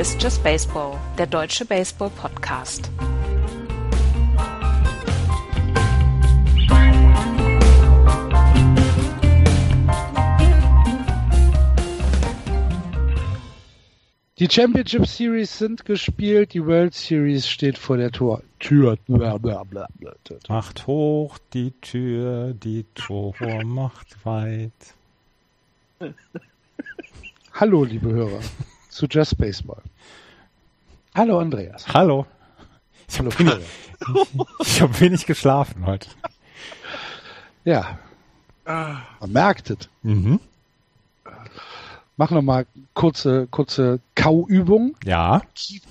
Ist Just Baseball, der deutsche Baseball-Podcast. Die Championship Series sind gespielt, die World Series steht vor der Tor. Tür. Blablabla. Macht hoch die Tür, die Tor macht weit. Hallo, liebe Hörer, zu Just Baseball. Hallo, Andreas. Hallo. Ich Hallo, Florian. Ich habe wenig geschlafen heute. Ja. Man merkt es. Mhm. Mach noch mal kurze, kurze Kauübung. Ja.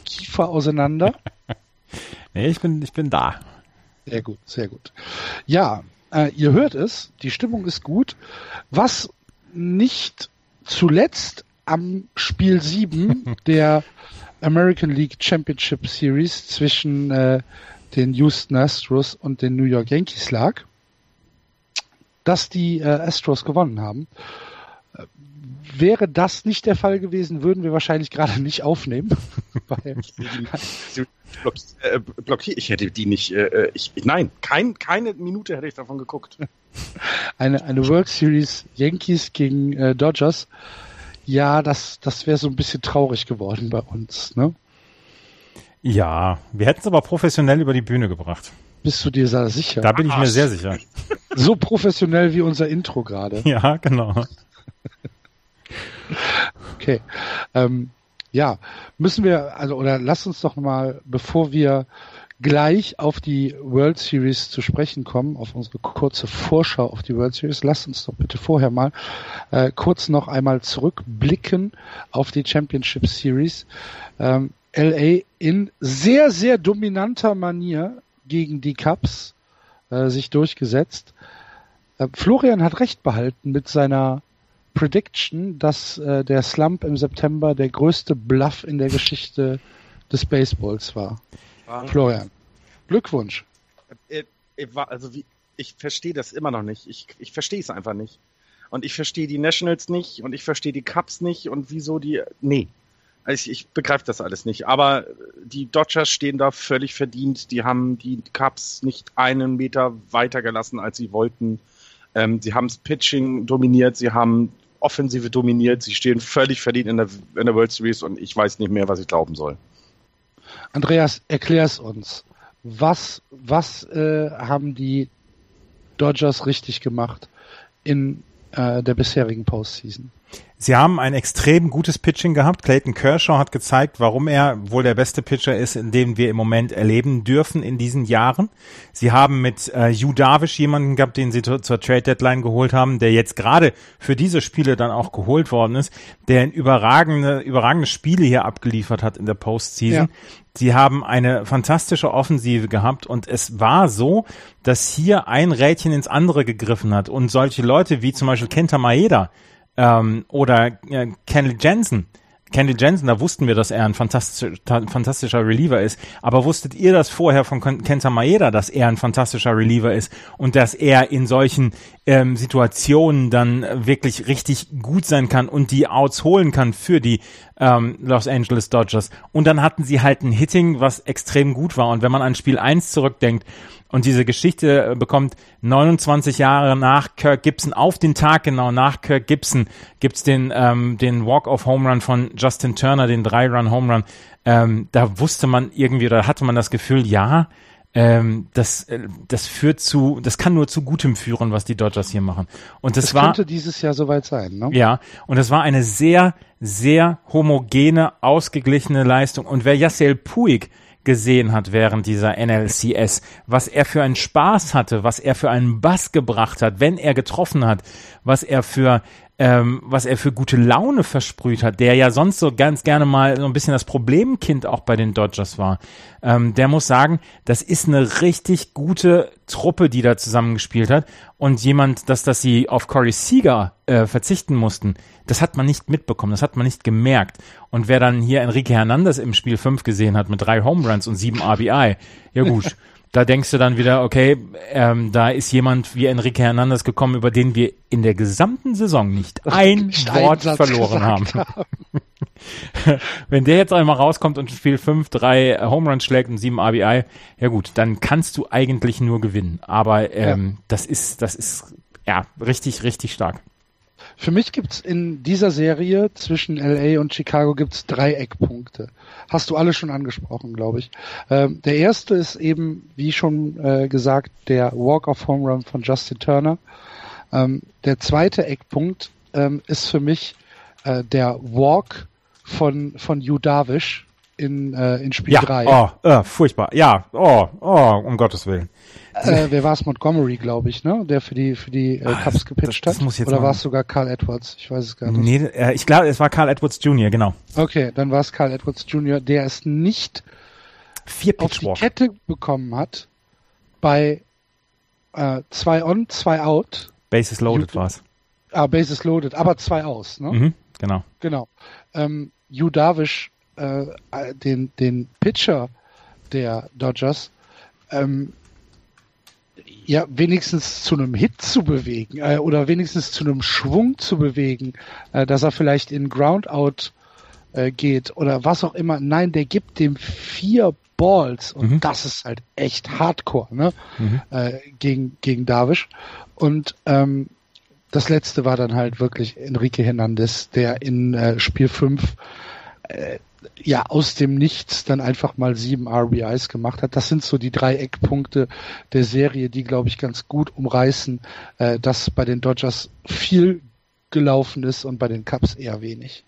Kiefer auseinander. nee, ich bin, ich bin da. Sehr gut, sehr gut. Ja, äh, ihr hört es, die Stimmung ist gut. Was nicht zuletzt am Spiel 7 der American League Championship Series zwischen äh, den Houston Astros und den New York Yankees lag, dass die äh, Astros gewonnen haben. Äh, wäre das nicht der Fall gewesen, würden wir wahrscheinlich gerade nicht aufnehmen. Äh, blockiert, ich hätte die nicht, äh, ich, nein, kein, keine Minute hätte ich davon geguckt. Eine, eine World Series Yankees gegen äh, Dodgers. Ja, das, das wäre so ein bisschen traurig geworden bei uns, ne? Ja, wir hätten es aber professionell über die Bühne gebracht. Bist du dir da sicher? Da bin ich mir sehr sicher. So professionell wie unser Intro gerade. Ja, genau. Okay. Ähm, ja, müssen wir, also, oder lass uns doch mal, bevor wir gleich auf die World Series zu sprechen kommen, auf unsere kurze Vorschau auf die World Series, lasst uns doch bitte vorher mal äh, kurz noch einmal zurückblicken auf die Championship Series. Ähm, LA in sehr, sehr dominanter Manier gegen die Cubs äh, sich durchgesetzt. Äh, Florian hat recht behalten mit seiner Prediction, dass äh, der Slump im September der größte Bluff in der Geschichte des Baseballs war. Florian, Glückwunsch. Äh, äh, also wie, ich verstehe das immer noch nicht. Ich, ich verstehe es einfach nicht. Und ich verstehe die Nationals nicht und ich verstehe die Cubs nicht und wieso die. Nee. Ich, ich begreife das alles nicht. Aber die Dodgers stehen da völlig verdient. Die haben die Cubs nicht einen Meter weiter gelassen, als sie wollten. Ähm, sie haben das Pitching dominiert, sie haben Offensive dominiert, sie stehen völlig verdient in der, in der World Series und ich weiß nicht mehr, was ich glauben soll. Andreas, erklär es uns. Was, was äh, haben die Dodgers richtig gemacht in äh, der bisherigen Postseason? Sie haben ein extrem gutes Pitching gehabt. Clayton Kershaw hat gezeigt, warum er wohl der beste Pitcher ist, in dem wir im Moment erleben dürfen in diesen Jahren. Sie haben mit äh, Hugh Darvish jemanden gehabt, den sie zur Trade Deadline geholt haben, der jetzt gerade für diese Spiele dann auch geholt worden ist, der in überragende, überragende Spiele hier abgeliefert hat in der Postseason. Ja. Sie haben eine fantastische Offensive gehabt und es war so, dass hier ein Rädchen ins andere gegriffen hat und solche Leute wie zum Beispiel Kenta Maeda, ähm, oder äh, Kenley Jensen. Kenley Jensen, da wussten wir, dass er ein fantastischer, fantastischer Reliever ist. Aber wusstet ihr das vorher von Kenta Maeda, dass er ein fantastischer Reliever ist und dass er in solchen ähm, Situationen dann wirklich richtig gut sein kann und die Outs holen kann für die ähm, Los Angeles Dodgers. Und dann hatten sie halt ein Hitting, was extrem gut war. Und wenn man an Spiel 1 zurückdenkt, und diese Geschichte äh, bekommt 29 Jahre nach Kirk Gibson, auf den Tag genau nach Kirk Gibson, gibt's den, ähm, den Walk-off-Home Run von Justin Turner, den Drei-Run-Home Run. Ähm, da wusste man irgendwie, oder hatte man das Gefühl, ja, ähm, das, äh, das führt zu, das kann nur zu Gutem führen, was die Dodgers hier machen. Und das, das war, könnte dieses Jahr soweit sein, ne? Ja, und das war eine sehr, sehr homogene, ausgeglichene Leistung. Und wer Yassel Puig gesehen hat während dieser NLCS, was er für einen Spaß hatte, was er für einen Bass gebracht hat, wenn er getroffen hat, was er für ähm, was er für gute Laune versprüht hat, der ja sonst so ganz gerne mal so ein bisschen das Problemkind auch bei den Dodgers war. Ähm, der muss sagen, das ist eine richtig gute Truppe, die da zusammengespielt hat. Und jemand, dass, dass sie auf Corey Seager äh, verzichten mussten, das hat man nicht mitbekommen, das hat man nicht gemerkt. Und wer dann hier Enrique Hernandez im Spiel 5 gesehen hat mit drei Home Runs und sieben RBI, ja gut. Da denkst du dann wieder, okay, ähm, da ist jemand wie Enrique Hernandez gekommen, über den wir in der gesamten Saison nicht ein Wort verloren haben. gesagt Wenn der jetzt einmal rauskommt und Spiel 5, 3 Home Run schlägt und 7 RBI, ja gut, dann kannst du eigentlich nur gewinnen. Aber ähm, das ist, das ist ja richtig, richtig stark. Für mich gibt's in dieser Serie zwischen LA und Chicago gibt's drei Eckpunkte. Hast du alle schon angesprochen, glaube ich. Ähm, der erste ist eben, wie schon äh, gesagt, der Walk-of-Home Run von Justin Turner. Ähm, der zweite Eckpunkt ähm, ist für mich äh, der Walk von, von Yu Darvish in, äh, in Spiel Ja, 3. oh, äh, furchtbar. Ja, oh, oh, um Gottes Willen. Äh, wer war es? Montgomery, glaube ich, ne? Der für die für die äh, Ah, Cubs gepitcht das- das hat. Oder war es sogar Carl Edwards? Ich weiß es gar nicht. Nee, äh, ich glaube, es war Carl Edwards Jr., genau. Okay, dann war es Carl Edwards Jr., der es nicht Vier auf die. Kette bekommen hat bei äh, zwei on, zwei out, Bases loaded Ju- war's. ah, Bases loaded, aber zwei aus, ne? Mhm, genau. Genau. Ähm, Yu Darvish, äh, äh, den, den Pitcher der Dodgers, ähm, ja, wenigstens zu einem Hit zu bewegen äh, oder wenigstens zu einem Schwung zu bewegen, äh, dass er vielleicht in Groundout äh, geht oder was auch immer. Nein, der gibt dem vier Balls und Mhm. das ist halt echt Hardcore, ne? Mhm. Äh, gegen, gegen Darvish. Und ähm, das letzte war dann halt wirklich Enrique Hernandez, der in äh, Spiel 5 äh, ja aus dem Nichts dann einfach mal sieben RBIs gemacht hat. Das sind so die drei Eckpunkte der Serie, die, glaube ich, ganz gut umreißen, äh, dass bei den Dodgers viel gelaufen ist und bei den Cubs eher wenig.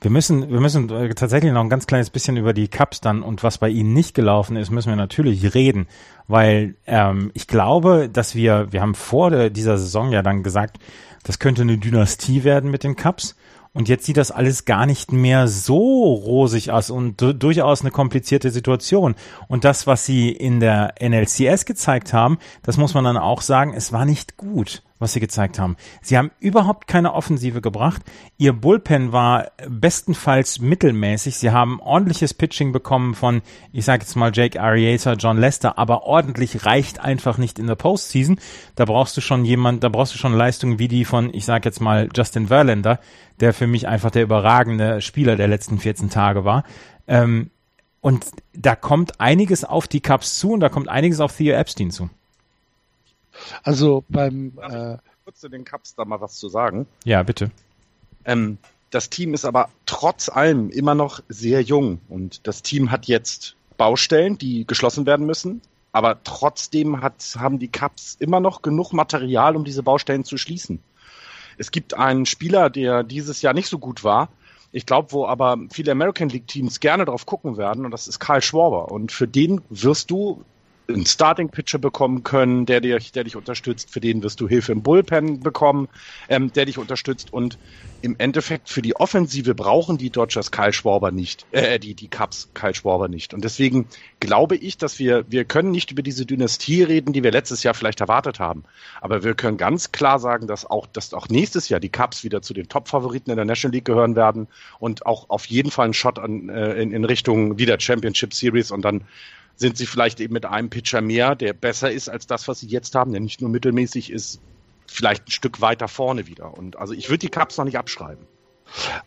Wir müssen, wir müssen tatsächlich noch ein ganz kleines bisschen über die Cups dann und was bei ihnen nicht gelaufen ist, müssen wir natürlich reden, weil ähm, ich glaube, dass wir, wir haben vor dieser Saison ja dann gesagt, das könnte eine Dynastie werden mit den Cups. Und jetzt sieht das alles gar nicht mehr so rosig aus und du durchaus eine komplizierte Situation. Und das, was sie in der NLCS gezeigt haben, das muss man dann auch sagen, es war nicht gut, was sie gezeigt haben. Sie haben überhaupt keine Offensive gebracht. Ihr Bullpen war bestenfalls mittelmäßig. Sie haben ordentliches Pitching bekommen von, ich sage jetzt mal Jake Arrieta, John Lester, aber ordentlich reicht einfach nicht in der Postseason. Da brauchst du schon jemand, da brauchst du schon Leistungen wie die von, ich sage jetzt mal Justin Verlander, der für mich einfach der überragende Spieler der letzten 14 Tage war. Ähm, und da kommt einiges auf die Cubs zu und da kommt einiges auf Theo Epstein zu. Also beim äh, Kurz zu den Cups da mal was zu sagen. Ja, bitte. Ähm, das Team ist aber trotz allem immer noch sehr jung und das Team hat jetzt Baustellen, die geschlossen werden müssen. Aber trotzdem hat, haben die Cups immer noch genug Material, um diese Baustellen zu schließen. Es gibt einen Spieler, der dieses Jahr nicht so gut war. Ich glaube, wo aber viele American League Teams gerne drauf gucken werden, und das ist Karl Schwarber. Und für den wirst du einen Starting Pitcher bekommen können, der dich, der dich unterstützt. Für den wirst du Hilfe im Bullpen bekommen, ähm, der dich unterstützt. Und im Endeffekt für die Offensive brauchen die Dodgers Kyle Schwarber nicht, äh, die, die Cubs Kyle Schwarber nicht. Und deswegen glaube ich, dass wir, wir können nicht über diese Dynastie reden, die wir letztes Jahr vielleicht erwartet haben. Aber wir können ganz klar sagen, dass auch, dass auch nächstes Jahr die Cubs wieder zu den Top-Favoriten in der National League gehören werden und auch auf jeden Fall einen Shot an, äh, in, in Richtung wieder Championship Series und dann sind sie vielleicht eben mit einem Pitcher mehr, der besser ist als das, was sie jetzt haben, der nicht nur mittelmäßig ist, vielleicht ein Stück weiter vorne wieder. Und also ich würde die Cups noch nicht abschreiben.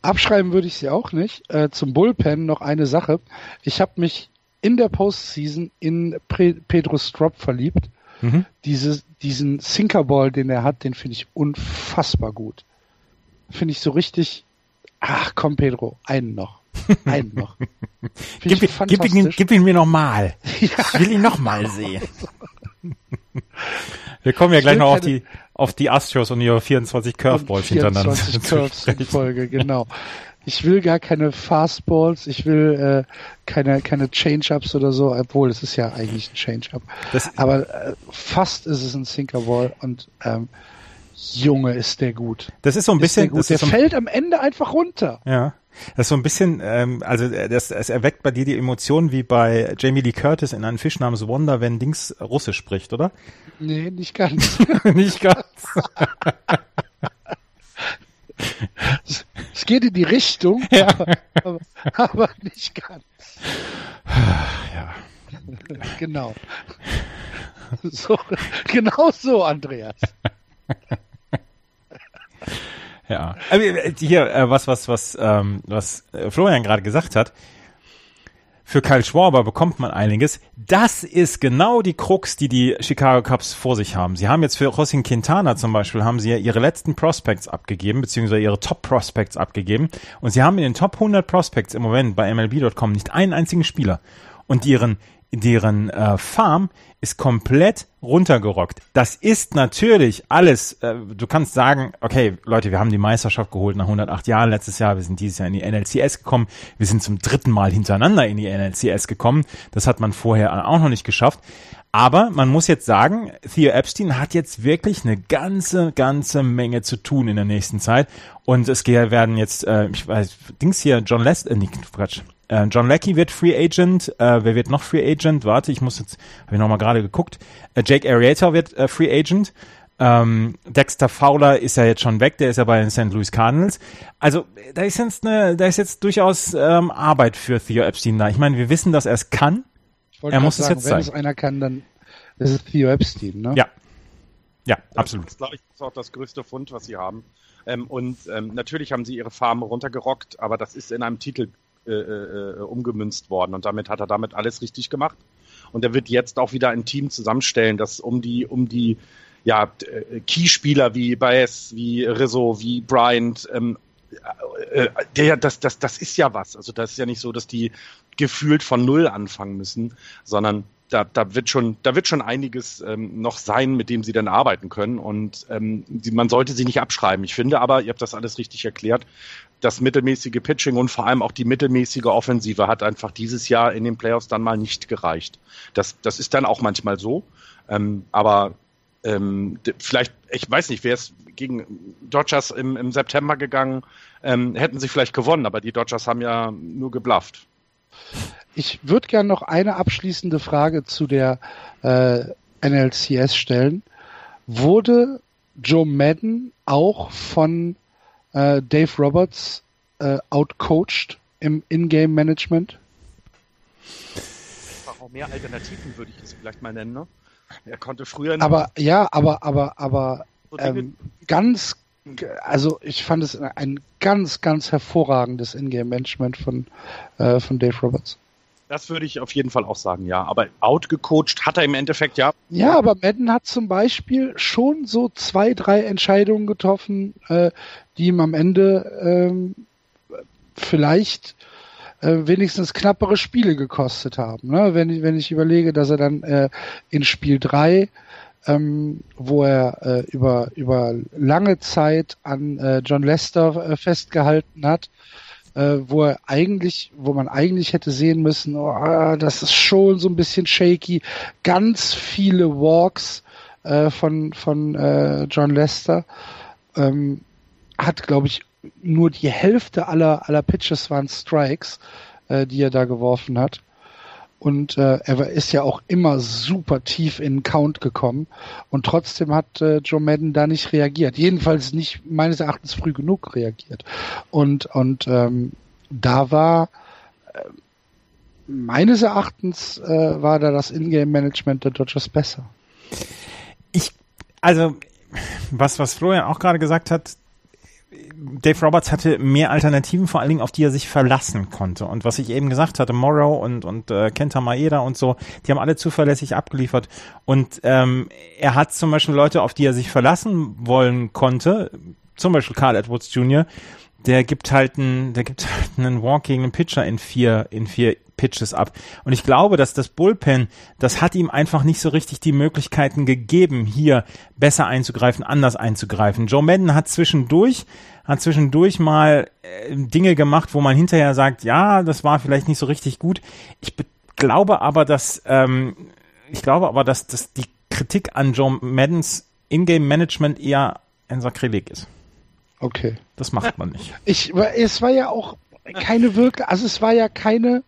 Abschreiben würde ich sie auch nicht. Äh, zum Bullpen noch eine Sache. Ich habe mich in der Postseason in Pre Pedro Strop verliebt. Mhm. Diese, diesen Sinkerball, den er hat, den finde ich unfassbar gut. Finde ich so richtig. Ach komm, Pedro, einen noch. Einen noch. Gib, gib, ihn, gib ihn mir nochmal. Ich will ihn nochmal sehen. Wir kommen ja Ich gleich noch auf die, auf die Astros und ihre 24 Curveballs Und hintereinander. 24 zu Curves in. Folge, genau. Ich will gar keine Fastballs, ich will äh, keine, keine Change-Ups oder so, obwohl es ist ja eigentlich ein Change-Up. Aber äh, fast ist es ein Sinkerball und ähm, Junge, ist der gut. Das ist so ein Ist der bisschen, gut. das Der ist so ein, fällt am Ende einfach runter. ja, das ist so ein bisschen, ähm, also äh, das, es erweckt bei dir die Emotionen wie bei Jamie Lee Curtis in einem Fisch namens Wonder, wenn Dings Russisch spricht, oder? Nee, nicht ganz. Nicht ganz. es geht in die Richtung, Ja. aber, aber nicht ganz. Ja. Genau. So, genau so, Andreas. Ja. Aber äh, hier, äh, was, was, was, ähm, was äh, Florian gerade gesagt hat. Für Kyle Schwarber bekommt man einiges. Das ist genau die Krux, die die Chicago Cubs vor sich haben. Sie haben jetzt für Rosin Quintana zum Beispiel, haben sie ja ihre letzten Prospects abgegeben, beziehungsweise ihre Top Prospects abgegeben. Und sie haben in den Top 100 Prospects im Moment bei MLB.com nicht einen einzigen Spieler. Und deren, deren äh, Farm ist komplett runtergerockt. Das ist natürlich alles, äh, du kannst sagen, okay, Leute, wir haben die Meisterschaft geholt nach 108 Jahren letztes Jahr, wir sind dieses Jahr in die NLCS gekommen, wir sind zum dritten Mal hintereinander in die NLCS gekommen, das hat man vorher auch noch nicht geschafft. Aber man muss jetzt sagen, Theo Epstein hat jetzt wirklich eine ganze, ganze Menge zu tun in der nächsten Zeit. Und es werden jetzt, äh, ich weiß, Dings hier, John Lest, äh, nicht, Quatsch, äh, John Leckie wird Free Agent. Äh, wer wird noch Free Agent? Warte, ich muss jetzt, habe ich noch mal gerade geguckt. Äh, Jake Arrieta wird äh, Free Agent. Ähm, Dexter Fowler ist ja jetzt schon weg, der ist ja bei den St. Louis Cardinals. Also da ist jetzt eine, da ist jetzt durchaus ähm, Arbeit für Theo Epstein da. Ich meine, wir wissen, dass er es kann. Er muss es sagen, jetzt wenn zeigen. es einer kann, dann ist es Theo Epstein, ne? Ja. Ja, absolut. Das ist, glaube ich, ist auch das größte Fund, was sie haben. Ähm, und ähm, natürlich haben sie ihre Farm runtergerockt, aber das ist in einem Titel äh, äh, umgemünzt worden und damit hat er damit alles richtig gemacht. Und er wird jetzt auch wieder ein Team zusammenstellen, das um die, um die ja, äh, Keyspieler wie Baez, wie Rizzo, wie Bryant, ähm, äh, äh, der, das, das, das ist ja was. Also das ist ja nicht so, dass die gefühlt von Null anfangen müssen, sondern da, da wird schon, da wird schon einiges ähm, noch sein, mit dem sie dann arbeiten können. Und ähm, die, man sollte sie nicht abschreiben. Ich finde aber, ihr habt das alles richtig erklärt, das mittelmäßige Pitching und vor allem auch die mittelmäßige Offensive hat einfach dieses Jahr in den Playoffs dann mal nicht gereicht. Das, das ist dann auch manchmal so. Ähm, aber ähm, vielleicht, ich weiß nicht, wäre es gegen Dodgers im, im September gegangen, ähm, hätten sie vielleicht gewonnen, aber die Dodgers haben ja nur geblufft. Ich würde gerne noch eine abschließende Frage zu der äh, NLCS stellen. Wurde Joe Madden auch von äh, Dave Roberts äh, outcoached im In-Game-Management? Einfach auch mehr Alternativen würde ich es vielleicht mal nennen. Ne? Er konnte früher noch Aber ja, aber aber aber ähm, ganz, also ich fand es ein ganz ganz hervorragendes In-Game-Management von äh, von Dave Roberts. Das würde ich auf jeden Fall auch sagen, ja. Aber outgecoacht hat er im Endeffekt ja. Ja, aber Madden hat zum Beispiel schon so zwei, drei Entscheidungen getroffen, äh, die ihm am Ende ähm, vielleicht äh, wenigstens knappere Spiele gekostet haben. Ne? Wenn, ich, wenn ich überlege, dass er dann äh, in Spiel drei, ähm, wo er äh, über, über lange Zeit an äh, John Lester äh, festgehalten hat, äh, wo er eigentlich, wo man eigentlich hätte sehen müssen, oh, ah, das ist schon so ein bisschen shaky, ganz viele Walks äh, von von äh, John Lester ähm, hat, glaube ich, nur die Hälfte aller aller Pitches waren Strikes, äh, die er da geworfen hat. Und äh, er ist ja auch immer super tief in den Count gekommen. Und trotzdem hat äh, Joe Madden da nicht reagiert. Jedenfalls nicht meines Erachtens früh genug reagiert. Und, und ähm, da war äh, meines Erachtens äh, war da das Ingame-Management der Dodgers besser. Ich, also, was, was Florian auch gerade gesagt hat, Dave Roberts hatte mehr Alternativen, vor allen Dingen, auf die er sich verlassen konnte. Und was ich eben gesagt hatte, Morrow und, und äh, Kenta Maeda und so, die haben alle zuverlässig abgeliefert. Und ähm, er hat zum Beispiel Leute, auf die er sich verlassen wollen konnte, zum Beispiel Carl Edwards Jr., der gibt halt einen, der gibt halt einen Walk gegen einen Pitcher in vier, in vier Pitches ab. Und ich glaube, dass das Bullpen, das hat ihm einfach nicht so richtig die Möglichkeiten gegeben, hier besser einzugreifen, anders einzugreifen. Joe Madden hat zwischendurch, hat zwischendurch mal äh, Dinge gemacht, wo man hinterher sagt, ja, das war vielleicht nicht so richtig gut. Ich be- glaube aber, dass, ähm, ich glaube aber, dass, dass die Kritik an Joe Maddens Ingame-Management eher ein Sakrileg ist. Okay. Das macht man nicht. Ich, es war ja auch keine wirklich, also es war ja keine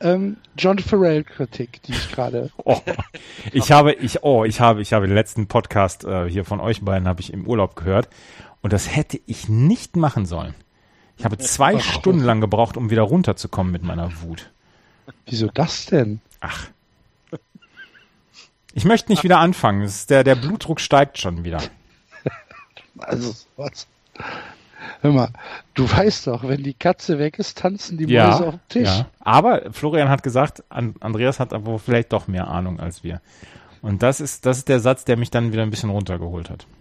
ähm, John Farrell-Kritik, die ich gerade. Oh, ich habe, ich, oh, ich habe, ich habe den letzten Podcast äh, hier von euch beiden habe ich im Urlaub gehört und das hätte ich nicht machen sollen. Ich habe zwei Warum? Stunden lang gebraucht, um wieder runterzukommen mit meiner Wut. Wieso das denn? Ach. Ich möchte nicht wieder anfangen. Der, der Blutdruck steigt schon wieder. Also, was? Hör mal, du weißt doch, wenn die Katze weg ist, tanzen die Mäuse Ja, auf dem Tisch. ja. Aber Florian hat gesagt, An Andreas hat aber vielleicht doch mehr Ahnung als wir. Und das ist, das ist der Satz, der mich dann wieder ein bisschen runtergeholt hat.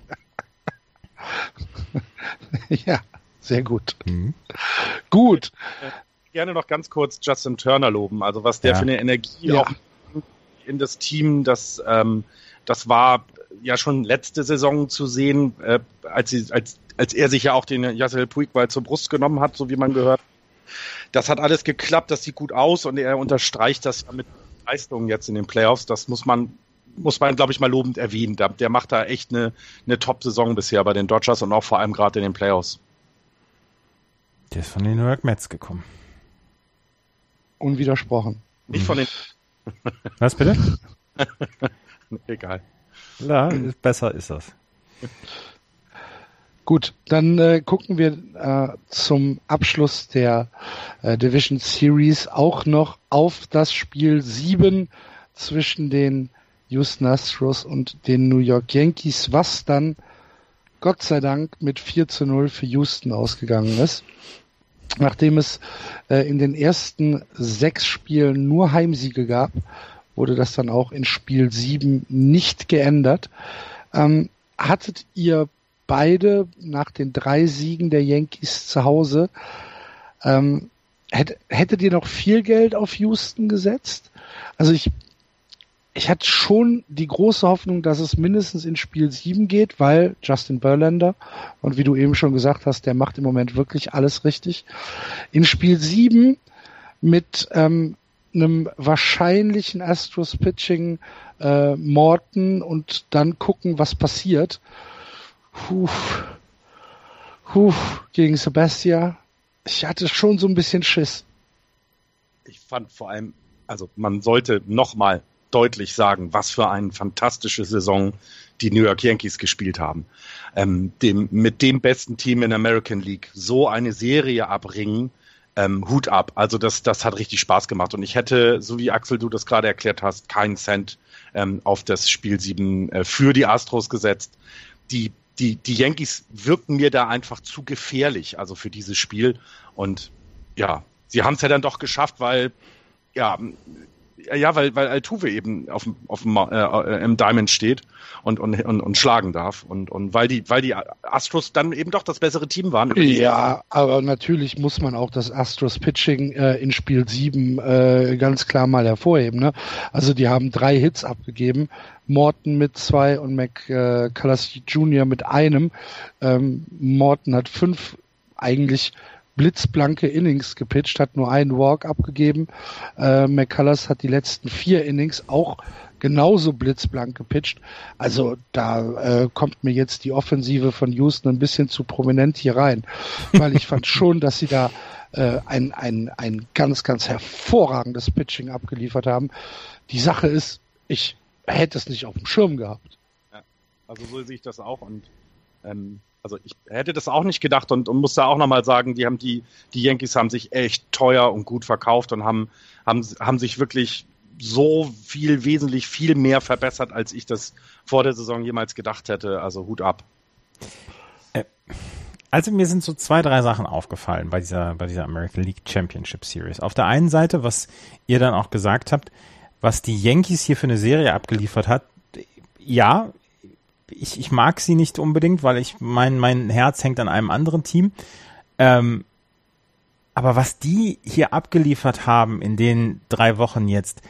Ja, sehr gut. Mhm. Gut. Gerne noch ganz kurz Justin Turner loben. Also was der Ja. für eine Energie Ja. auch in das Team, das, ähm, das war ja schon letzte Saison zu sehen, äh, als, sie, als, als er sich ja auch den Yassel Puigwald zur Brust genommen hat, so wie man gehört. Das hat alles geklappt, das sieht gut aus und er unterstreicht das mit Leistungen jetzt in den Playoffs. Das muss man, muss man, glaube ich, mal lobend erwähnen. Der, der macht da echt eine, eine Top-Saison bisher bei den Dodgers und auch vor allem gerade in den Playoffs. Der ist von den New York Mets gekommen. Unwidersprochen. Nicht von den, Was bitte? egal. Ja, ist, besser ist das. Gut, dann äh, gucken wir äh, zum Abschluss der äh, Division Series auch noch auf das Spiel 7 zwischen den Houston Astros und den New York Yankees, was dann Gott sei Dank mit 4 zu 0 für Houston ausgegangen ist. Nachdem es äh, in den ersten sechs Spielen nur Heimsiege gab, wurde das dann auch in Spiel 7 nicht geändert. Ähm, hattet ihr beide nach den drei Siegen der Yankees zu Hause, ähm, hätt, hättet ihr noch viel Geld auf Houston gesetzt? Also ich, ich hatte schon die große Hoffnung, dass es mindestens in Spiel 7 geht, weil Justin Verlander, und wie du eben schon gesagt hast, der macht im Moment wirklich alles richtig. In Spiel 7 mit ähm, einem wahrscheinlichen Astros Pitching äh, Morton und dann gucken, was passiert. Puh. Puh, gegen Sebastia. Ich hatte schon so ein bisschen Schiss. ich fand vor allem, also man sollte nochmal deutlich sagen, was für eine fantastische Saison die New York Yankees gespielt haben. Ähm, dem, mit dem besten Team in der American League so eine Serie abringen, ähm, Hut ab. Also das, das hat richtig Spaß gemacht. Und ich hätte, so wie Axel du das gerade erklärt hast, keinen Cent ähm, auf das Spiel 7 äh, für die Astros gesetzt. Die, die, die Yankees wirkten mir da einfach zu gefährlich, also für dieses Spiel. Und ja, sie haben es ja dann doch geschafft, weil ja, ja, weil, weil Altuve eben auf, dem- auf dem, äh, im Diamond steht und, und, und, und schlagen darf. Und, und weil die, weil die Astros dann eben doch das bessere Team waren. Ja, aber natürlich muss man auch das Astros Pitching äh, in Spiel 7 äh, ganz klar mal hervorheben. Ne? Also die haben drei Hits abgegeben. Morton mit zwei und McCullers Jr. mit einem. Ähm, Morton hat fünf eigentlich blitzblanke Innings gepitcht, hat nur einen Walk abgegeben. Äh, McCullers hat die letzten vier Innings auch genauso blitzblank gepitcht. Also da äh, kommt mir jetzt die Offensive von Houston ein bisschen zu prominent hier rein, weil ich fand schon, dass sie da äh, ein, ein, ein ganz, ganz hervorragendes Pitching abgeliefert haben. Die Sache ist, ich hätte es nicht auf dem Schirm gehabt. Also so sehe ich das auch und ähm, also ich hätte das auch nicht gedacht und, und muss da auch nochmal sagen, die haben die, die Yankees haben sich echt teuer und gut verkauft und haben, haben, haben sich wirklich so viel, wesentlich viel mehr verbessert, als ich das vor der Saison jemals gedacht hätte. Also Hut ab. Also mir sind so zwei, drei Sachen aufgefallen bei dieser, bei dieser American League Championship Series. Auf der einen Seite, was ihr dann auch gesagt habt, was die Yankees hier für eine Serie abgeliefert hat, ja, ich, ich mag sie nicht unbedingt, weil ich mein, mein Herz hängt an einem anderen Team. Ähm, aber was die hier abgeliefert haben in den drei Wochen jetzt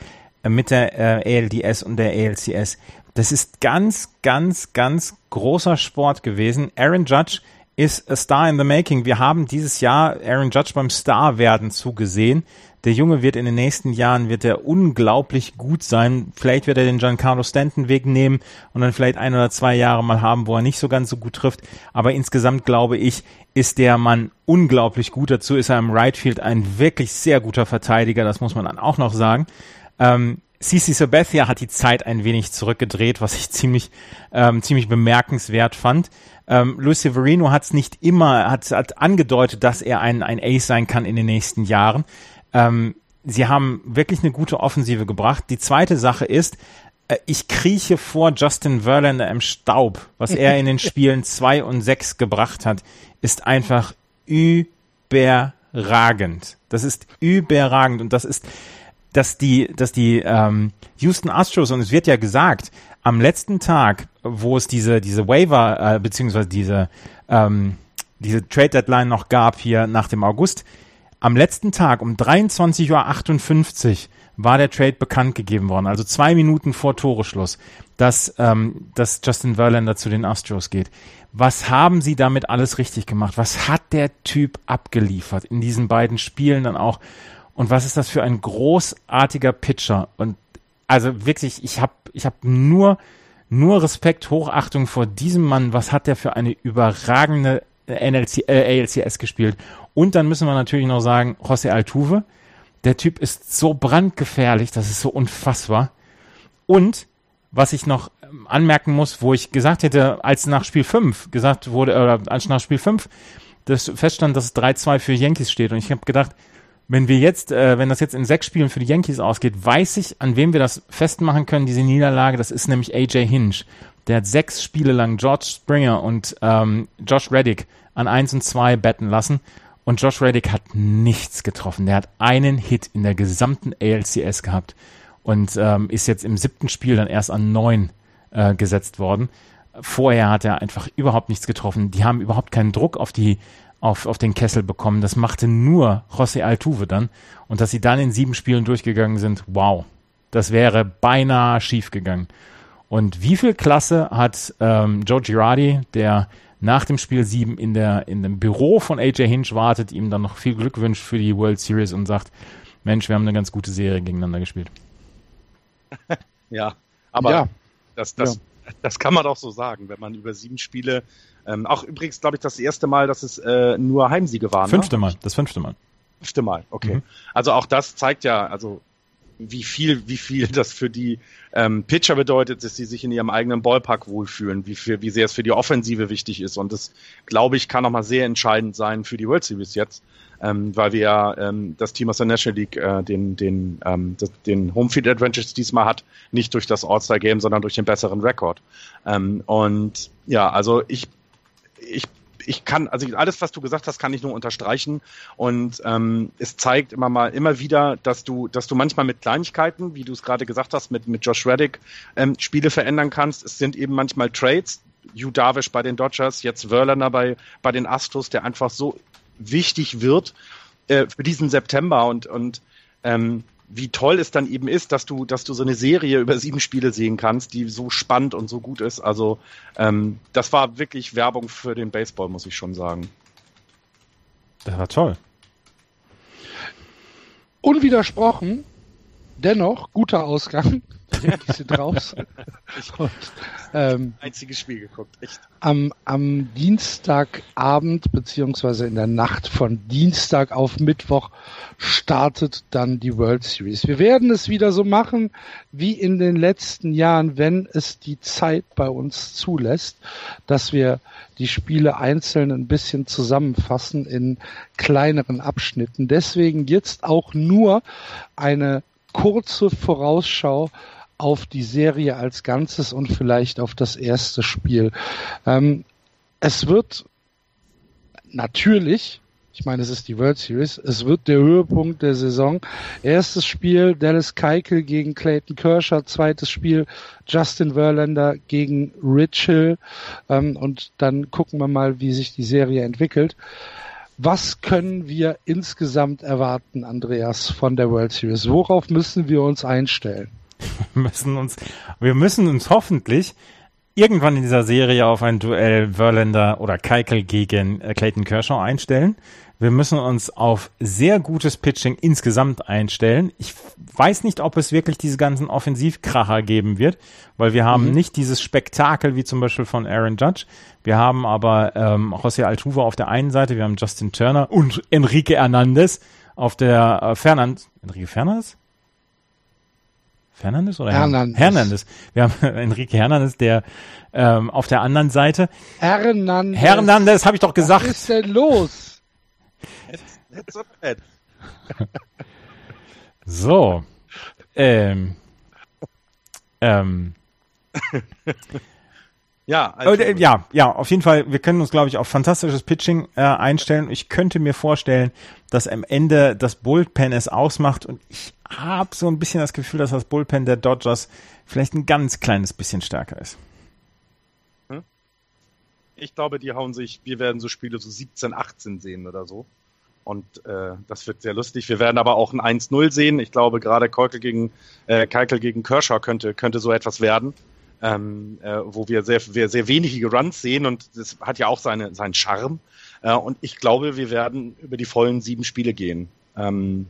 äh, mit der äh, ALDS und der ALCS, das ist ganz, ganz, ganz großer Sport gewesen. Aaron Judge ist a Star in the Making. Wir haben dieses Jahr Aaron Judge beim Star werden zugesehen. Der Junge wird in den nächsten Jahren wird er unglaublich gut sein. Vielleicht wird er den Giancarlo Stanton Weg nehmen und dann vielleicht ein oder zwei Jahre mal haben, wo er nicht so ganz so gut trifft. Aber insgesamt glaube ich, ist der Mann unglaublich gut. Dazu ist er im Right Field ein wirklich sehr guter Verteidiger. Das muss man dann auch noch sagen. Ähm, CC Sabathia hat die Zeit ein wenig zurückgedreht, was ich ziemlich, ähm, ziemlich bemerkenswert fand. Ähm, Luis Severino hat es nicht immer, hat, hat angedeutet, dass er ein, ein Ace sein kann in den nächsten Jahren. Ähm, sie haben wirklich eine gute Offensive gebracht. Die zweite Sache ist, äh, ich krieche vor Justin Verlander im Staub. Was er in den Spielen zwei und sechs gebracht hat, ist einfach überragend. Das ist überragend und das ist, dass die, dass die ähm, Houston Astros und es wird ja gesagt, am letzten Tag, wo es diese diese Waiver äh, beziehungsweise diese ähm, diese Trade Deadline noch gab hier nach dem August, am letzten Tag um 23.58 Uhr war der Trade bekannt gegeben worden, also zwei Minuten vor Toreschluss, dass, ähm, dass Justin Verlander zu den Astros geht. Was haben sie damit alles richtig gemacht? Was hat der Typ abgeliefert in diesen beiden Spielen dann auch? Und was ist das für ein großartiger Pitcher? Und also wirklich, ich habe ich hab nur, nur Respekt, Hochachtung vor diesem Mann. Was hat der für eine überragende NLC, äh, ALCS gespielt? Und dann müssen wir natürlich noch sagen, José Altuve, der Typ ist so brandgefährlich, das ist so unfassbar. Und was ich noch ähm, anmerken muss, wo ich gesagt hätte, als nach Spiel 5 gesagt wurde, oder als nach Spiel 5 das feststand, dass es 3-2 für Yankees steht. Und ich habe gedacht, wenn wir jetzt, äh, wenn das jetzt in sechs Spielen für die Yankees ausgeht, weiß ich, an wem wir das festmachen können, diese Niederlage. Das ist nämlich AJ Hinch. Der hat sechs Spiele lang George Springer und ähm, Josh Reddick an eins und zwei betten lassen. Und Josh Reddick hat nichts getroffen. Der hat einen Hit in der gesamten ALCS gehabt und ähm, ist jetzt im siebten Spiel dann erst an neun äh, gesetzt worden. Vorher hat er einfach überhaupt nichts getroffen. Die haben überhaupt keinen Druck auf die auf, auf den Kessel bekommen. Das machte nur José Altuve dann. Und dass sie dann in sieben Spielen durchgegangen sind, wow. Das wäre beinahe schief gegangen. Und wie viel Klasse hat ähm, Joe Girardi, der nach dem Spiel 7 in, der, in dem Büro von AJ Hinch wartet, ihm dann noch viel Glück wünscht für die World Series und sagt, Mensch, wir haben eine ganz gute Serie gegeneinander gespielt. ja, aber ja. Das, das, ja. das kann man doch so sagen, wenn man über sieben Spiele, ähm, auch übrigens, glaube ich, das erste Mal, dass es äh, nur Heimsiege waren. Fünfte ne? Mal, das fünfte Mal. Fünfte Mal, okay. Mhm. Also auch das zeigt ja, also wie viel, wie viel das für die ähm, Pitcher bedeutet, dass sie sich in ihrem eigenen Ballpark wohlfühlen, wie viel, wie sehr es für die Offensive wichtig ist. Und das, glaube ich, kann nochmal sehr entscheidend sein für die World Series jetzt, ähm, weil wir ähm, das Team aus der National League äh, den, den, ähm, das, den Homefield Advantage diesmal hat, nicht durch das All-Star Game, sondern durch den besseren Rekord. Ähm, und ja, also ich, ich ich kann, also alles, was du gesagt hast, kann ich nur unterstreichen. Und ähm, es zeigt immer mal, immer wieder, dass du, dass du manchmal mit Kleinigkeiten, wie du es gerade gesagt hast, mit, mit Josh Reddick, ähm, Spiele verändern kannst. Es sind eben manchmal Trades. Hugh Darvish bei den Dodgers, jetzt Verlander bei, bei den Astros, der einfach so wichtig wird äh, für diesen September und, und ähm, wie toll es dann eben ist, dass du, dass du so eine Serie über sieben Spiele sehen kannst, die so spannend und so gut ist. Also ähm, das war wirklich Werbung für den Baseball, muss ich schon sagen. Das war toll. Unwidersprochen, dennoch guter Ausgang. Die sind raus. Und, ähm, Einziges Spiel geguckt, echt. Am, am Dienstagabend beziehungsweise in der Nacht von Dienstag auf Mittwoch startet dann die World Series. Wir werden es wieder so machen wie in den letzten Jahren, wenn es die Zeit bei uns zulässt, dass wir die Spiele einzeln ein bisschen zusammenfassen in kleineren Abschnitten. Deswegen jetzt auch nur eine kurze Vorausschau auf die Serie als Ganzes und vielleicht auf das erste Spiel. Ähm, es wird natürlich, ich meine, es ist die World Series, es wird der Höhepunkt der Saison. Erstes Spiel Dallas Keuchel gegen Clayton Kershaw, zweites Spiel Justin Verlander gegen Rich ähm, und dann gucken wir mal, wie sich die Serie entwickelt. Was können wir insgesamt erwarten, Andreas, von der World Series? Worauf müssen wir uns einstellen? Wir müssen uns, wir müssen uns hoffentlich irgendwann in dieser Serie auf ein Duell Verlander oder Keikel gegen äh, Clayton Kershaw einstellen. Wir müssen uns auf sehr gutes Pitching insgesamt einstellen. Ich weiß nicht, ob es wirklich diese ganzen Offensivkracher geben wird, weil wir haben mhm. nicht dieses Spektakel wie zum Beispiel von Aaron Judge. Wir haben aber ähm, José Altuve auf der einen Seite, wir haben Justin Turner und Enrique Hernandez auf der äh, Fernand. Enrique Fernandez? Fernandes oder Hernandez. Hernandez. Wir haben Enrique Hernandez, der ähm, auf der anderen Seite. Hernandez. Hernandez, habe ich doch gesagt. Was ist denn los? It's, it's bad. So. Ähm. Ähm. Ja, also, ja, ja, auf jeden Fall, wir können uns, glaube ich, auf fantastisches Pitching äh, einstellen. Ich könnte mir vorstellen, dass am Ende das Bullpen es ausmacht und ich habe so ein bisschen das Gefühl, dass das Bullpen der Dodgers vielleicht ein ganz kleines bisschen stärker ist. ich glaube, die hauen sich, wir werden so Spiele so 17, 18 sehen oder so. Und äh, das wird sehr lustig. Wir werden aber auch ein 1-0 sehen. Ich glaube, gerade Keukel gegen, äh, Keikel gegen Kershaw könnte, könnte so etwas werden. Ähm, äh, wo wir sehr, sehr, sehr wenige Runs sehen und das hat ja auch seine, seinen Charme. Äh, und ich glaube, wir werden über die vollen sieben Spiele gehen. Ähm,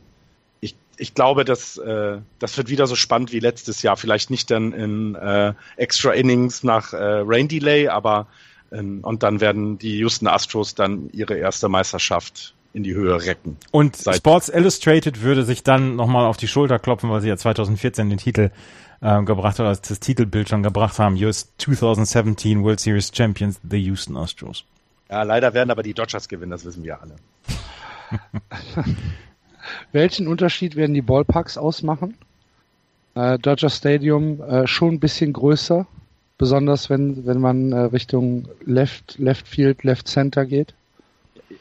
ich, ich glaube, dass, äh, das wird wieder so spannend wie letztes Jahr. Vielleicht nicht dann in äh, Extra Innings nach äh, Rain Delay, aber ähm, und dann werden die Houston Astros dann ihre erste Meisterschaft in die Höhe recken. Und Seit- Sports Illustrated würde sich dann nochmal auf die Schulter klopfen, weil sie ja 2014 den Titel äh, gebracht oder das Titelbild schon gebracht haben. US 2017 World Series Champions, the Houston Astros. Ja, leider werden aber die Dodgers gewinnen, das wissen wir alle. Welchen Unterschied werden die Ballparks ausmachen? Äh, Dodger Stadium äh, schon ein bisschen größer, besonders wenn, wenn man äh, Richtung Left, Left Field, Left Center geht.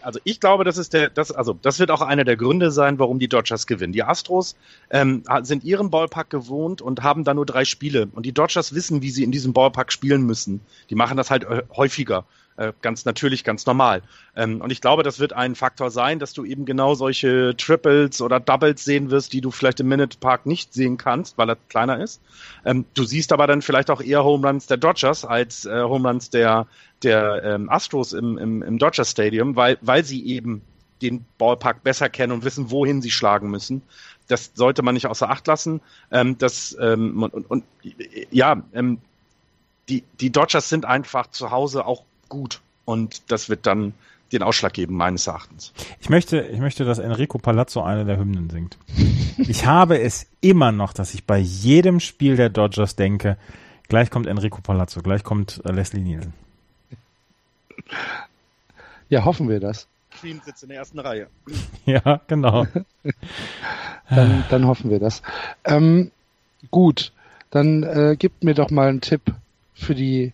Also ich glaube, das ist der, das, also das wird auch einer der Gründe sein, warum die Dodgers gewinnen. Die Astros ähm, sind ihren Ballpark gewohnt und haben da nur drei Spiele. Und die Dodgers wissen, wie sie in diesem Ballpark spielen müssen. Die machen das halt äh, häufiger. Äh, ganz natürlich, ganz normal. Ähm, und ich glaube, das wird ein Faktor sein, dass du eben genau solche Triples oder Doubles sehen wirst, die du vielleicht im Minute Park nicht sehen kannst, weil er kleiner ist. Ähm, du siehst aber dann vielleicht auch eher Home Runs der Dodgers als äh, Home Runs der, der ähm, Astros im, im, im Dodger Stadium, weil, weil sie eben den Ballpark besser kennen und wissen, wohin sie schlagen müssen. Das sollte man nicht außer Acht lassen. Ähm, das, ähm, und, und, und ja, ähm, die, die Dodgers sind einfach zu Hause auch gut. Und das wird dann den Ausschlag geben, meines Erachtens. Ich möchte, ich möchte, dass Enrico Palazzo eine der Hymnen singt. Ich habe es immer noch, dass ich bei jedem Spiel der Dodgers denke, gleich kommt Enrico Palazzo, gleich kommt äh, Leslie Nielsen. Ja, hoffen wir das. Queen sitzt in der ersten Reihe. Ja, genau. Dann, dann hoffen wir das. Ähm, gut, dann äh, gebt mir doch mal einen Tipp für die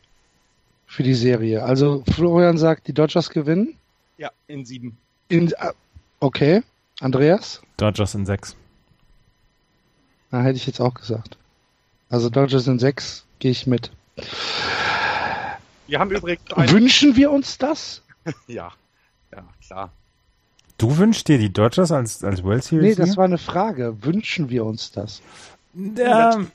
für die Serie. Also Florian sagt, die Dodgers gewinnen. Ja, in sieben. In, äh, okay, Andreas? Dodgers in sechs. Na, hätte ich jetzt auch gesagt. Also Dodgers in sechs, gehe ich mit. Wir haben übrigens ein, Wünschen wir uns das? ja, ja, klar. Du wünschst dir die Dodgers als, als World Series? Nee, das war eine Frage. Wünschen wir uns das? Ähm,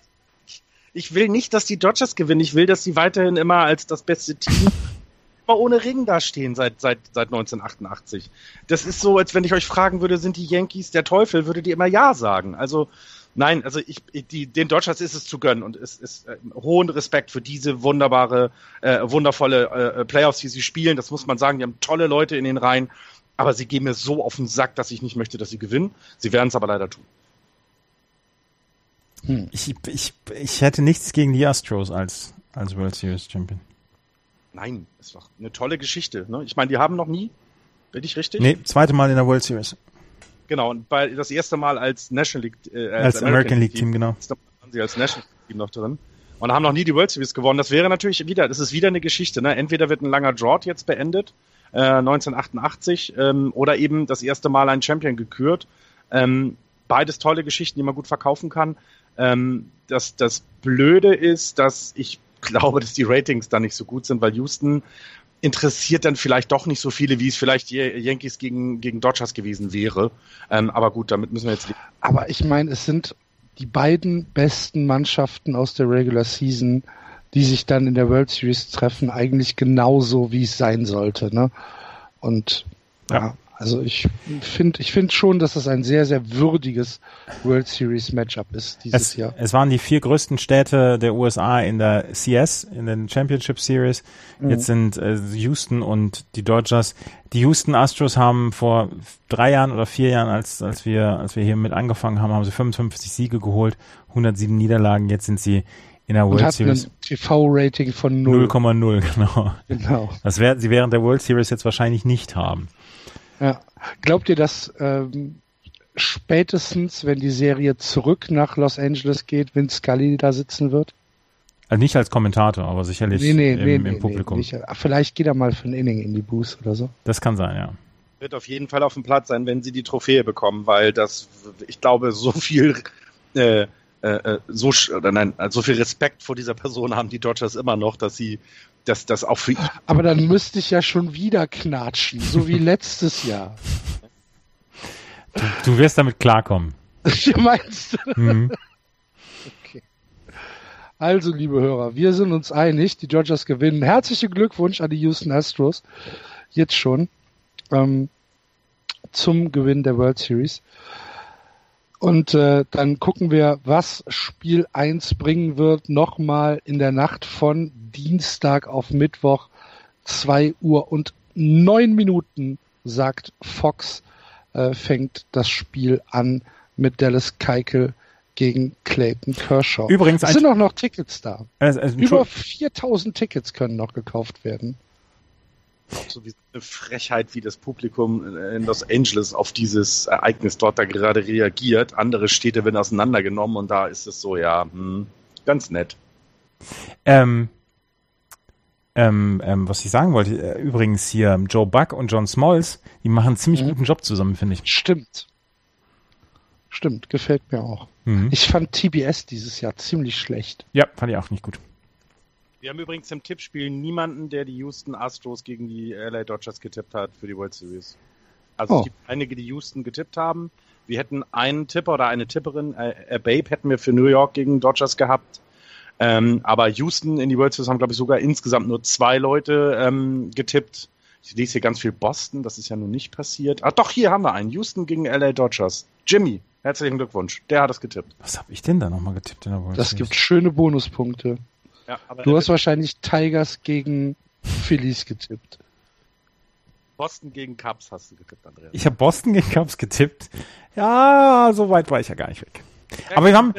Ich will nicht, dass die Dodgers gewinnen. Ich will, dass sie weiterhin immer als das beste Team immer ohne Ring dastehen seit, seit, seit 1988. Das ist so, als wenn ich euch fragen würde, sind die Yankees der Teufel, würdet ihr immer Ja sagen. Also, nein, also ich, die, den Dodgers ist es zu gönnen und es ist äh, hohen Respekt für diese wunderbare, äh, wundervolle äh, Playoffs, die sie spielen. Das muss man sagen. Die haben tolle Leute in den Reihen. Aber sie gehen mir so auf den Sack, dass ich nicht möchte, dass sie gewinnen. Sie werden es aber leider tun. Ich, ich, ich hätte nichts gegen die Astros als, als World Series Champion. Nein, ist doch eine tolle Geschichte. Ne? Ich meine, die haben noch nie, bin ich richtig? Nee, zweite Mal in der World Series. Genau, und bei, das erste Mal als National League, äh, Als American League Team, genau. Da waren sie als National League Team noch drin. Und haben noch nie die World Series gewonnen. Das wäre natürlich wieder, das ist wieder eine Geschichte. Ne? Entweder wird ein langer Drought jetzt beendet, äh, 1988, ähm, oder eben das erste Mal ein Champion gekürt. Ähm, beides tolle Geschichten, die man gut verkaufen kann. Ähm, das, das Blöde ist, dass ich glaube, dass die Ratings da nicht so gut sind, weil Houston interessiert dann vielleicht doch nicht so viele, wie es vielleicht die Yankees gegen, gegen Dodgers gewesen wäre. Ähm, aber gut, damit müssen wir jetzt. Aber ich meine, es sind die beiden besten Mannschaften aus der Regular Season, die sich dann in der World Series treffen, eigentlich genauso, wie es sein sollte. Ne? Und ja. Ja. Also ich finde ich finde schon, dass es ein sehr, sehr würdiges World Series Matchup ist dieses es, Jahr. Es waren die vier größten Städte der USA in der CS, in den Championship Series. Mhm. Jetzt sind äh, Houston und die Dodgers. Die Houston Astros haben vor drei Jahren oder vier Jahren, als, als wir, als wir hier mit angefangen haben, haben sie 55 Siege geholt, 107 Niederlagen. Jetzt sind sie in der World und hat Series. ein TV-Rating von 0. 0,0, genau. Genau. Das werden sie während der World Series jetzt wahrscheinlich nicht haben. Ja. Glaubt ihr, dass ähm, spätestens, wenn die Serie zurück nach Los Angeles geht, Vince Scully da sitzen wird? Also nicht als Kommentator, aber sicherlich nee, nee, im, nee, im nee, Publikum. Nicht. Vielleicht geht er mal für ein Inning in die Booth oder so. Das kann sein, ja. Wird auf jeden Fall auf dem Platz sein, wenn sie die Trophäe bekommen, weil das, ich glaube, so viel äh, äh, so oder nein, so viel Respekt vor dieser Person haben die Dodgers immer noch, dass sie dass das auch für ihn. Aber dann müsste ich ja schon wieder knatschen, so wie letztes Jahr. Du, du wirst damit klarkommen. Ja, meinst du? Mhm. Okay. Also, liebe Hörer, wir sind uns einig, die Dodgers gewinnen. Herzlichen Glückwunsch an die Houston Astros. Jetzt schon. Ähm, zum Gewinn der World Series. Und äh, dann gucken wir, was Spiel 1 bringen wird. Nochmal in der Nacht von Dienstag auf Mittwoch, 2 Uhr und 9 Minuten, sagt Fox, äh, fängt das Spiel an mit Dallas Keikel gegen Clayton Kershaw. Übrigens, es sind auch noch Tickets da. Also, also, Über 4000 Tickets können noch gekauft werden. So wie eine Frechheit, wie das Publikum in Los Angeles auf dieses Ereignis dort da gerade reagiert. Andere Städte werden auseinandergenommen und da ist es so, ja, hm, ganz nett. Ähm, ähm, ähm, was ich sagen wollte, äh, übrigens hier Joe Buck und John Smalls, die machen einen ziemlich Mhm. guten Job zusammen, finde ich. Stimmt. Stimmt, gefällt mir auch. Mhm. Ich fand TBS dieses Jahr ziemlich schlecht. Ja, fand ich auch nicht gut. Wir haben übrigens im Tippspiel niemanden, der die Houston Astros gegen die LA Dodgers getippt hat für die World Series. Also Oh. es gibt einige, die Houston getippt haben. Wir hätten einen Tipper oder eine Tipperin, äh, äh, Babe hätten wir für New York gegen Dodgers gehabt. Ähm, aber Houston in die World Series haben, glaube ich, sogar insgesamt nur zwei Leute ähm, getippt. Ich lese hier ganz viel Boston, das ist ja nun nicht passiert. Ah, doch, hier haben wir einen. Houston gegen LA Dodgers. Jimmy, herzlichen Glückwunsch. Der hat es getippt. Was habe ich denn da nochmal getippt in der World Das Series? gibt schöne Bonuspunkte. Ja, aber Du hast wahrscheinlich Tigers gegen Phillies getippt. Boston gegen Cubs hast du getippt, Andreas. Ich habe Boston gegen Cubs getippt. Ja, so weit war ich ja gar nicht weg. Aber wir haben,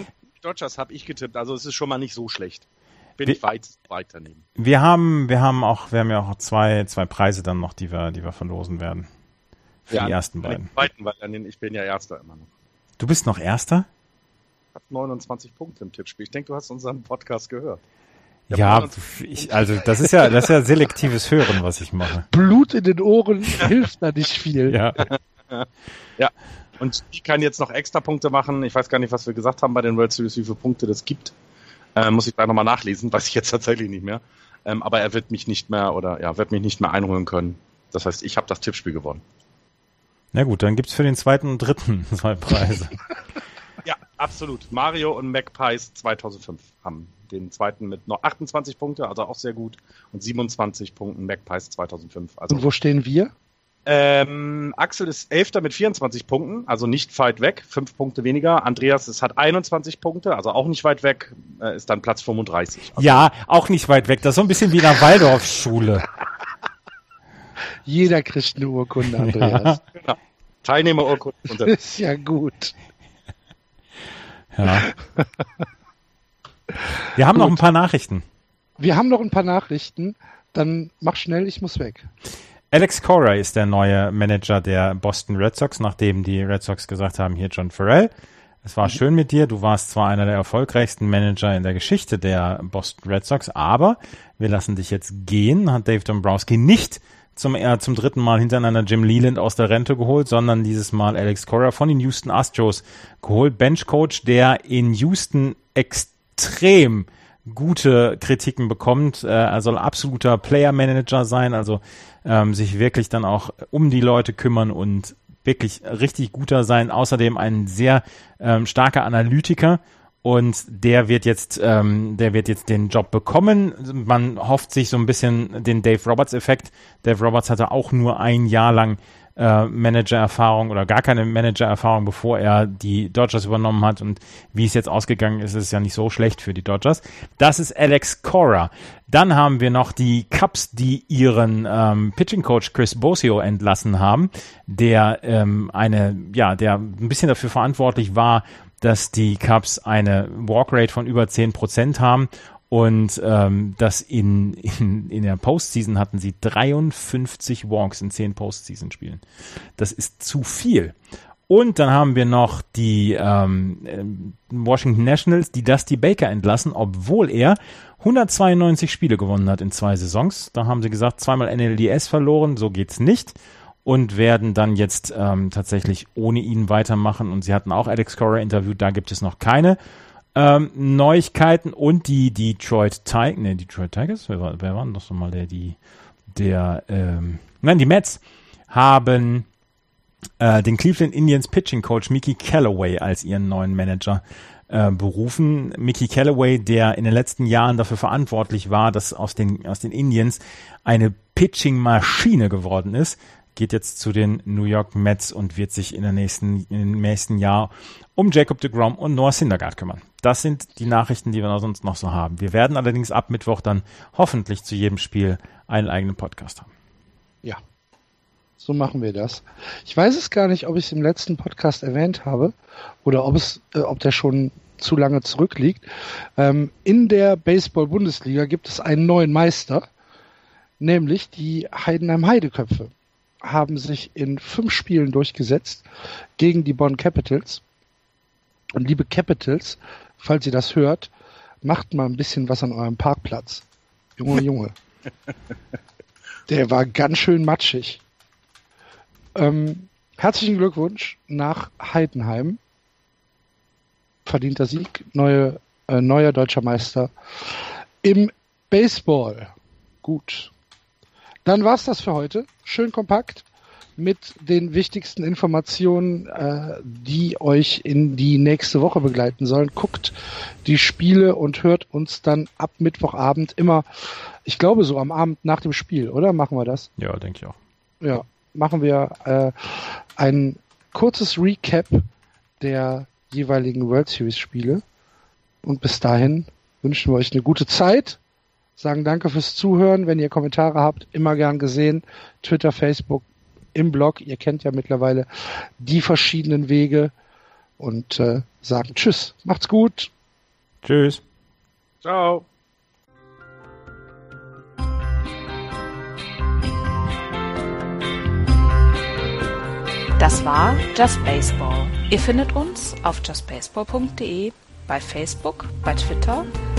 Dodgers habe ich getippt, also es ist schon mal nicht so schlecht. Bin Wir- ich weit, weit daneben. wir haben, wir haben auch, wir haben ja auch zwei, zwei Preise dann noch, die wir, die wir verlosen werden. Für die ersten an den beiden. Zweiten, weil an den, ich bin ja Erster immer noch. Du bist noch Erster? Ich habe 29 Punkte im Tippspiel. Ich denke, du hast unseren Podcast gehört. hab Ja, 29 ich, also das ist ja, das ist ja selektives Hören, was ich mache. Blut in den Ohren hilft da nicht viel. Ja. Und die kann jetzt noch extra Punkte machen. Ich weiß gar nicht, was wir gesagt haben bei den World Series, wie viele Punkte das gibt. Äh, muss ich gleich nochmal nachlesen, weiß ich jetzt tatsächlich nicht mehr. Ähm, aber er wird mich nicht mehr oder ja, wird mich nicht mehr einholen können. Das heißt, ich habe das Tippspiel gewonnen. Na gut, dann gibt's für den zweiten und dritten zwei Preise. Ja, absolut. Mario und Magpies 2005 haben den zweiten mit noch 28 Punkte, also auch sehr gut. Und 27 Punkten Magpies 2005. Also Und wo stehen wir? Ähm, Axel ist Elfter mit 24 Punkten, also nicht weit weg, fünf Punkte weniger. Andreas ist, hat 21 Punkte, also auch nicht weit weg, äh, ist dann Platz 35. Also, Ja, auch nicht weit weg. Das ist so ein bisschen wie in der Waldorfschule. Jeder kriegt eine Urkunde, Andreas. Teilnehmerurkunde. und Das ist ja gut. Ja. Wir haben noch ein paar Nachrichten. Wir haben noch ein paar Nachrichten. Dann mach schnell, ich muss weg. Alex Cora ist der neue Manager der Boston Red Sox, nachdem die Red Sox gesagt haben, hier John Farrell, es war schön mit dir, du warst zwar einer der erfolgreichsten Manager in der Geschichte der Boston Red Sox, aber wir lassen dich jetzt gehen, hat Dave Dombrowski nicht zum, äh, zum dritten Mal hintereinander Jim Leland aus der Rente geholt, sondern dieses Mal Alex Cora von den Houston Astros geholt. Benchcoach, der in Houston extrem gute Kritiken bekommt. Äh, er soll absoluter Player Manager sein, also ähm, sich wirklich dann auch um die Leute kümmern und wirklich richtig guter sein. Außerdem ein sehr ähm, starker Analytiker und der wird jetzt, ähm, der wird jetzt den Job bekommen. Man hofft sich so ein bisschen den Dave Roberts Effekt. Dave Roberts hatte auch nur ein Jahr lang äh, Manager-Erfahrung oder gar keine Manager-Erfahrung, bevor er die Dodgers übernommen hat. Und wie es jetzt ausgegangen ist, ist ja nicht so schlecht für die Dodgers. Das ist Alex Cora. Dann haben wir noch die Cubs, die ihren ähm, Pitching Coach Chris Bosio entlassen haben, der ähm, eine, ja, der ein bisschen dafür verantwortlich war, dass die Cubs eine Walkrate von über 10 Prozent haben und ähm, das in, in, in der Postseason hatten sie 53 Walks in 10 Postseason-Spielen. Das ist zu viel. Und dann haben wir noch die ähm, äh, Washington Nationals, die Dusty Baker entlassen, obwohl er 192 Spiele gewonnen hat in zwei Saisons. Da haben sie gesagt, zweimal NLDS verloren, so geht's nicht. Und werden dann jetzt ähm, tatsächlich ohne ihn weitermachen. Und sie hatten auch Alex Cora interviewt, da gibt es noch keine ähm, Neuigkeiten und die Detroit Tigers, ne, Detroit Tigers, wer war, wer war denn das nochmal der, die, der, ähm, nein, die Mets haben äh, den Cleveland Indians Pitching Coach Mickey Callaway als ihren neuen Manager äh, berufen. Mickey Callaway, der in den letzten Jahren dafür verantwortlich war, dass aus den, aus den Indians eine Pitching-Maschine geworden ist, geht jetzt zu den New York Mets und wird sich in, der nächsten, in nächsten Jahr um Jacob de Grom und Noah Syndergaard kümmern. Das sind die Nachrichten, die wir sonst noch so haben. Wir werden allerdings ab Mittwoch dann hoffentlich zu jedem Spiel einen eigenen Podcast haben. Ja, so machen wir das. Ich weiß es gar nicht, ob ich es im letzten Podcast erwähnt habe oder ob es, äh, ob der schon zu lange zurückliegt. Ähm, in der Baseball-Bundesliga gibt es einen neuen Meister, nämlich die Heidenheim Heideköpfe haben sich in fünf Spielen durchgesetzt gegen die Bonn Capitals und liebe Capitals, falls ihr das hört, macht mal ein bisschen was an eurem Parkplatz. Junge, Junge. Der war ganz schön matschig. Ähm, herzlichen Glückwunsch nach Heidenheim. Verdienter Sieg, neue, äh, neuer deutscher Meister im Baseball. Gut. Dann war's das für heute. Schön kompakt mit den wichtigsten Informationen, äh, die euch in die nächste Woche begleiten sollen. Guckt die Spiele und hört uns dann ab Mittwochabend immer, ich glaube so am Abend nach dem Spiel, oder? Machen wir das? Ja, denke ich auch. Ja, machen wir äh, ein kurzes Recap der jeweiligen World Series Spiele. Und bis dahin wünschen wir euch eine gute Zeit. Sagen danke fürs Zuhören. Wenn ihr Kommentare habt, immer gern gesehen. Twitter, Facebook, im Blog. Ihr kennt ja mittlerweile die verschiedenen Wege und äh, sagen Tschüss. Macht's gut. Tschüss. Ciao. Das war Just Baseball. Ihr findet uns auf justbaseball.de, bei Facebook, bei Twitter